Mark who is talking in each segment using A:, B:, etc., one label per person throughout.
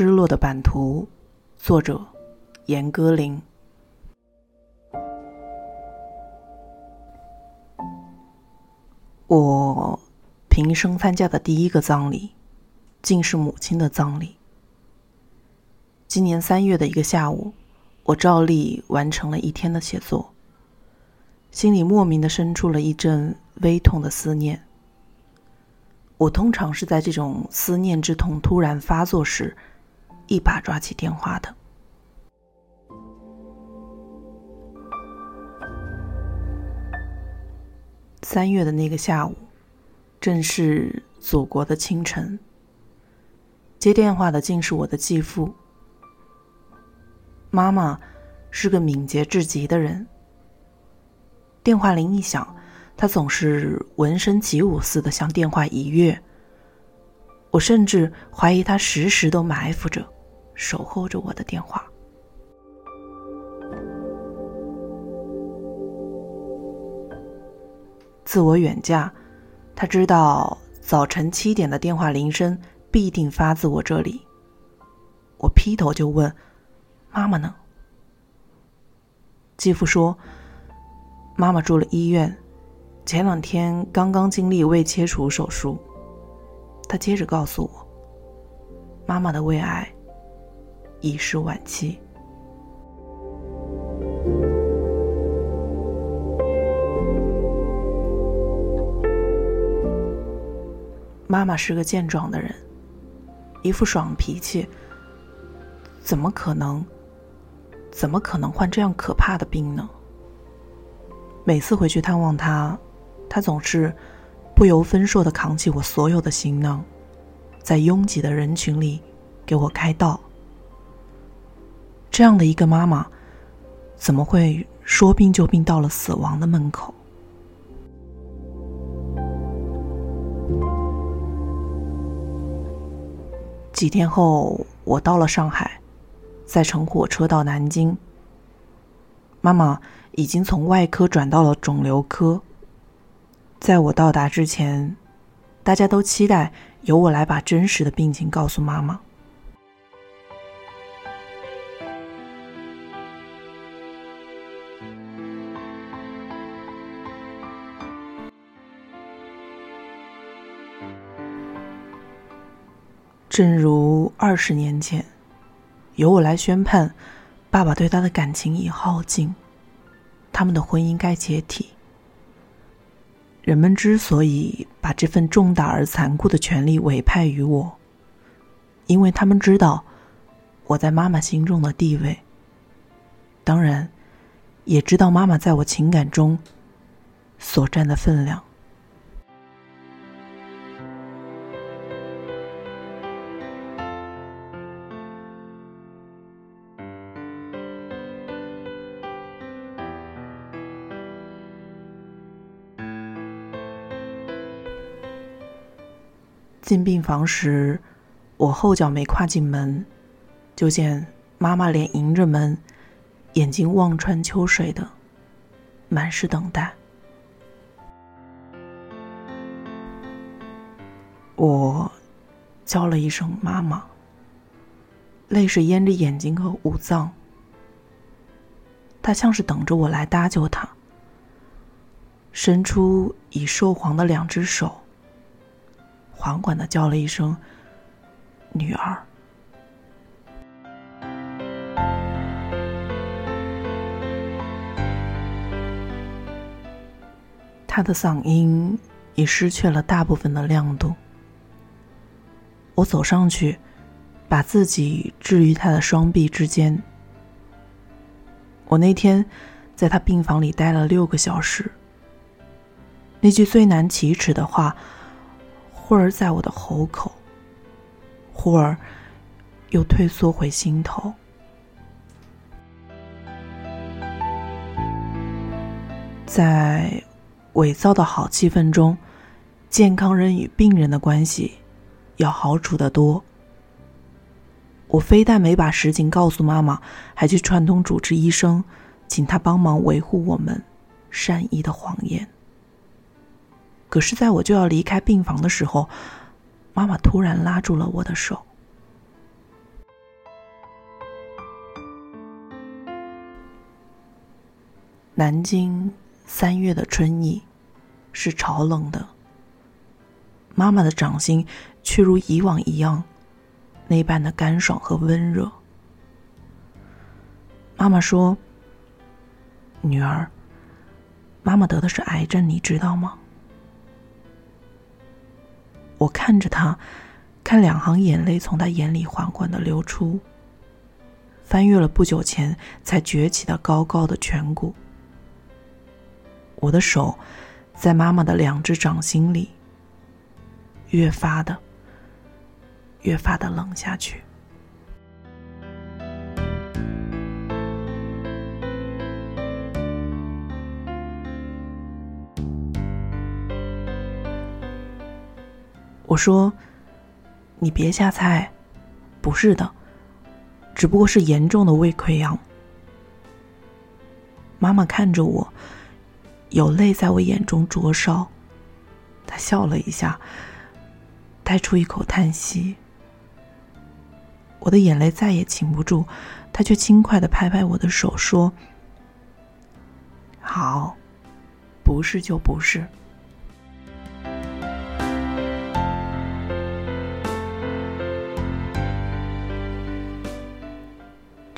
A: 失落的版图，作者严歌苓。我平生参加的第一个葬礼，竟是母亲的葬礼。今年三月的一个下午，我照例完成了一天的写作，心里莫名的生出了一阵微痛的思念。我通常是在这种思念之痛突然发作时，一把抓起电话的。三月的那个下午，正是祖国的清晨。接电话的竟是我的继父。妈妈是个敏捷至极的人，电话铃一响。他总是闻声起舞似的向电话一跃，我甚至怀疑他时时都埋伏着，守候着我的电话。自我远嫁，他知道早晨七点的电话铃声必定发自我这里。我劈头就问：“妈妈呢？”继父说：“妈妈住了医院。”前两天刚刚经历胃切除手术，他接着告诉我，妈妈的胃癌已是晚期。妈妈是个健壮的人，一副爽脾气，怎么可能？怎么可能患这样可怕的病呢？每次回去探望她。他总是不由分说的扛起我所有的行囊，在拥挤的人群里给我开道。这样的一个妈妈，怎么会说病就病到了死亡的门口？几天后，我到了上海，再乘火车到南京。妈妈已经从外科转到了肿瘤科。在我到达之前，大家都期待由我来把真实的病情告诉妈妈。正如二十年前，由我来宣判，爸爸对他的感情已耗尽，他们的婚姻该解体。人们之所以把这份重大而残酷的权利委派于我，因为他们知道我在妈妈心中的地位。当然，也知道妈妈在我情感中所占的分量。进病房时，我后脚没跨进门，就见妈妈脸迎着门，眼睛望穿秋水的，满是等待。我叫了一声“妈妈”，泪水淹着眼睛和五脏。她像是等着我来搭救她，伸出已瘦黄的两只手。缓缓的叫了一声“女儿”，他的嗓音已失去了大部分的亮度。我走上去，把自己置于他的双臂之间。我那天在他病房里待了六个小时，那句最难启齿的话。忽而在我的喉口，忽而又退缩回心头。在伪造的好气氛中，健康人与病人的关系要好处得多。我非但没把实情告诉妈妈，还去串通主治医生，请他帮忙维护我们善意的谎言。可是在我就要离开病房的时候妈妈突然拉住了我的手。南京三月的春意是潮冷的妈妈的掌心却如以往一样那般的干爽和温热。妈妈说女儿妈妈得的是癌症你知道吗？我看着他，看两行眼泪从他眼里缓缓的流出，翻越了不久前才崛起的高高的颧骨。我的手，在妈妈的两只掌心里。越发的，越发的冷下去。我说：“你别瞎猜，不是的，只不过是严重的胃溃疡。”妈妈看着我，有泪在我眼中灼烧，她笑了一下。带出一口叹息，我的眼泪再也禁不住，她却轻快的拍拍我的手，说：“好，不是就不是。”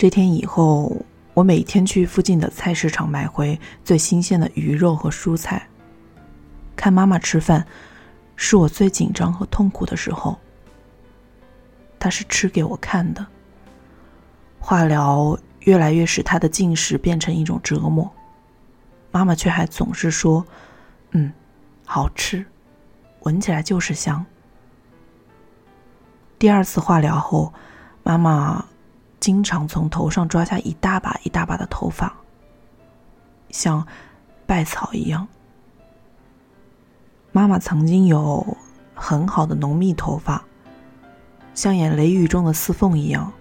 A: 这天以后，我每天去附近的菜市场买回最新鲜的鱼肉和蔬菜，看妈妈吃饭。是我最紧张和痛苦的时候。她是吃给我看的。化疗越来越使她的进食变成一种折磨，妈妈却还总是说：“嗯，好吃，闻起来就是香。”第二次化疗后，妈妈经常从头上抓下一大把一大把的头发，像败草一样。妈妈曾经有很好的浓密头发，像演雷雨中的四凤一样，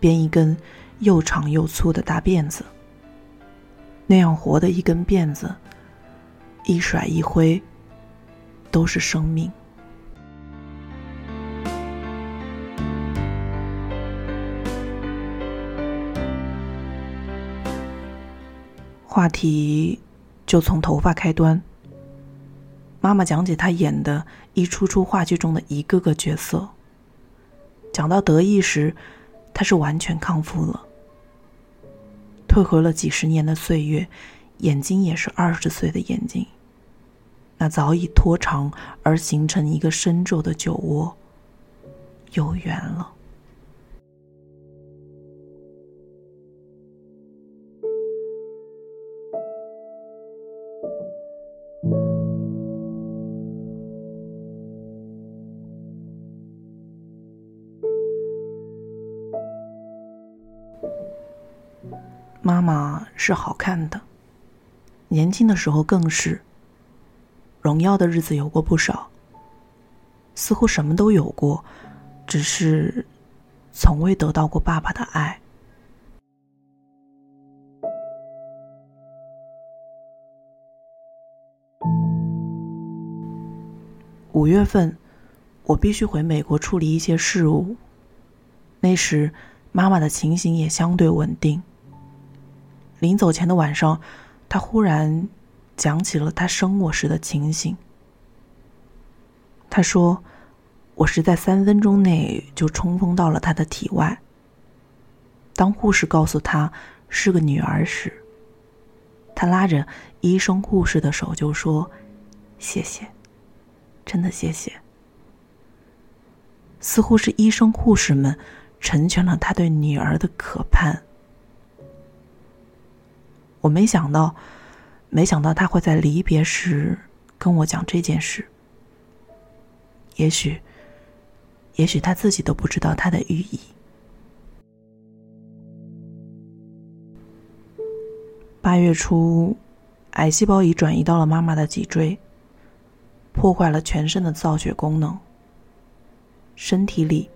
A: 编一根又长又粗的大辫子。那样活的一根辫子，一甩一挥，都是生命。话题就从头发开端。妈妈讲解她演的一出出话剧中的一个个角色。讲到得意时，她是完全康复了。退回了几十年的岁月，眼睛也是二十岁的眼睛。那早已拖长而形成一个深皱的酒窝，又圆了。妈妈是好看的，年轻的时候更是。荣耀的日子有过不少，似乎什么都有过，只是从未得到过爸爸的爱。五月份，我必须回美国处理一些事务，那时妈妈的情形也相对稳定。临走前的晚上，他忽然讲起了他生我时的情形。他说：“我是在三分钟内就冲锋到了他的体外。”当护士告诉他是个女儿时，他拉着医生护士的手就说：“谢谢，真的谢谢。”似乎是医生护士们成全了他对女儿的渴盼。我没想到，没想到他会在离别时跟我讲这件事。也许，也许他自己都不知道他的寓意。八月初，癌细胞已转移到了妈妈的脊椎，破坏了全身的造血功能，身体里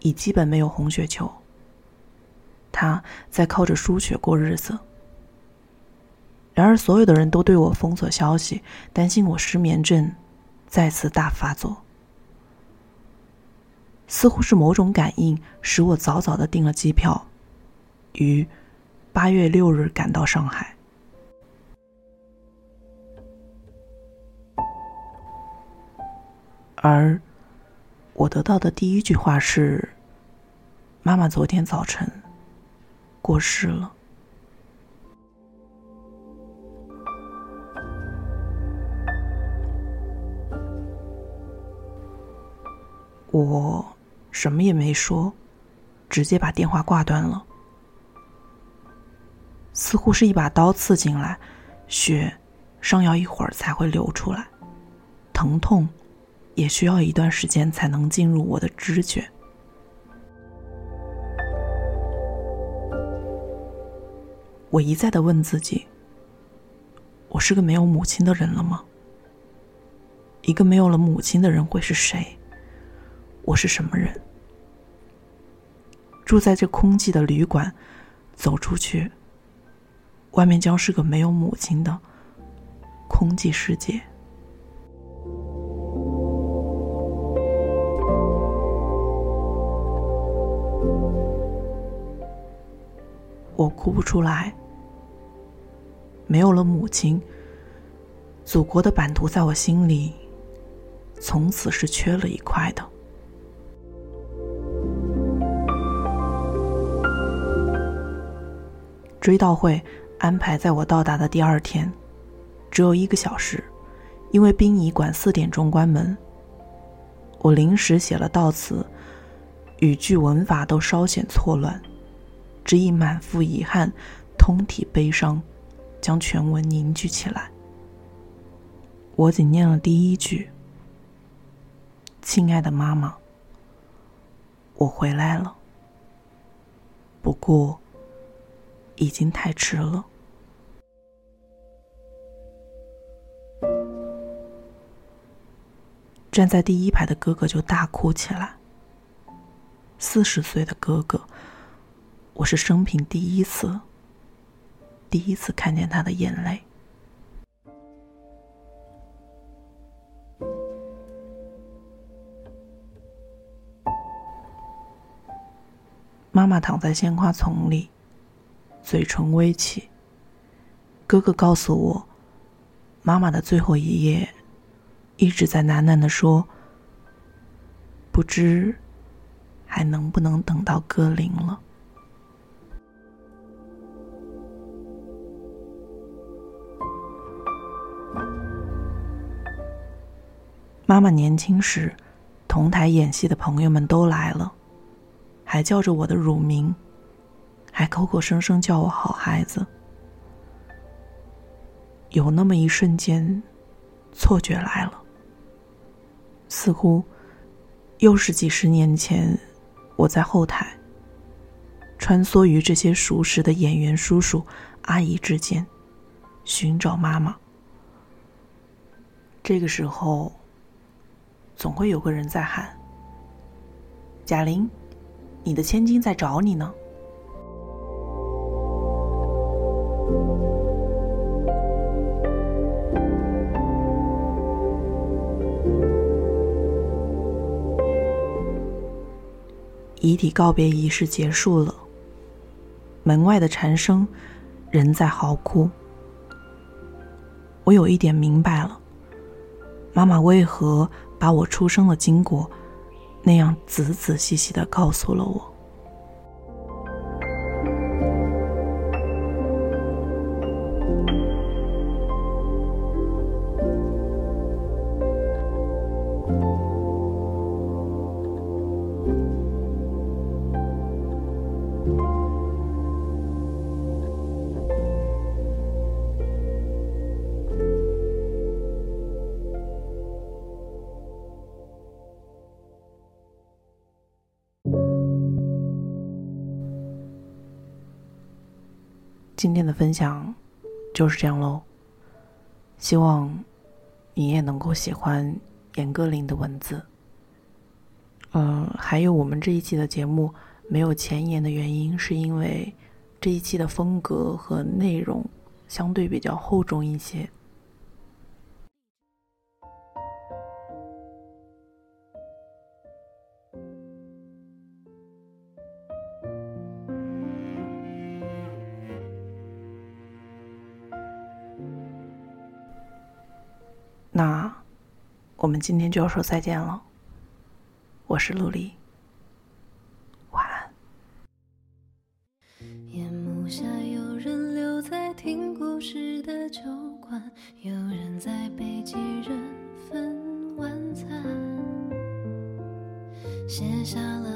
A: 已基本没有红血球。他在靠着输血过日子。然而所有的人都对我封锁消息担心我失眠症再次大发作。似乎是某种感应使我早早的订了机票于八月六日赶到上海。而我得到的第一句话是妈妈昨天早晨过世了。我什么也没说，直接把电话挂断了。似乎是一把刀刺进来，血上要一会儿才会流出来，疼痛也需要一段时间才能进入我的知觉。我一再的问自己：我是个没有母亲的人了吗？一个没有了母亲的人会是谁？我是什么人？住在这空寂的旅馆，走出去，外面将是个没有母亲的空寂世界。我哭不出来。没有了母亲，祖国的版图在我心里，从此是缺了一块的。追悼会安排在我到达的第二天，只有一个小时，因为殡仪馆四点钟关门。我临时写了悼词，语句文法都稍显错乱，只以满腹遗憾、通体悲伤，将全文凝聚起来。我仅念了第一句：“亲爱的妈妈，我回来了。”不过。已经太迟了。站在第一排的哥哥就大哭起来。四十岁的哥哥，我是生平第一次，第一次看见他的眼泪。妈妈躺在鲜花丛里。嘴唇微起。哥哥告诉我，妈妈的最后一页，一直在喃喃的说：“不知还能不能等到歌铃了。”妈妈年轻时，同台演戏的朋友们都来了，还叫着我的乳名。还口口声声叫我好孩子，有那么一瞬间，错觉来了，似乎又是几十年前，我在后台穿梭于这些熟识的演员叔叔阿姨之间，寻找妈妈。这个时候，总会有个人在喊：“贾玲，你的千金在找你呢。”遗体告别仪式结束了，门外的蝉声仍在嚎哭。我有一点明白了，妈妈为何把我出生的经过那样仔仔细细的告诉了我。今天的分享就是这样喽。希望你也能够喜欢严歌苓的文字。嗯，还有我们这一期的节目没有前言的原因，是因为这一期的风格和内容相对比较厚重一些。们今天就要说再见了。我是陆离，晚安。
B: 夜幕下，有人留在听故事的酒馆，有人在北极人分晚餐，写下了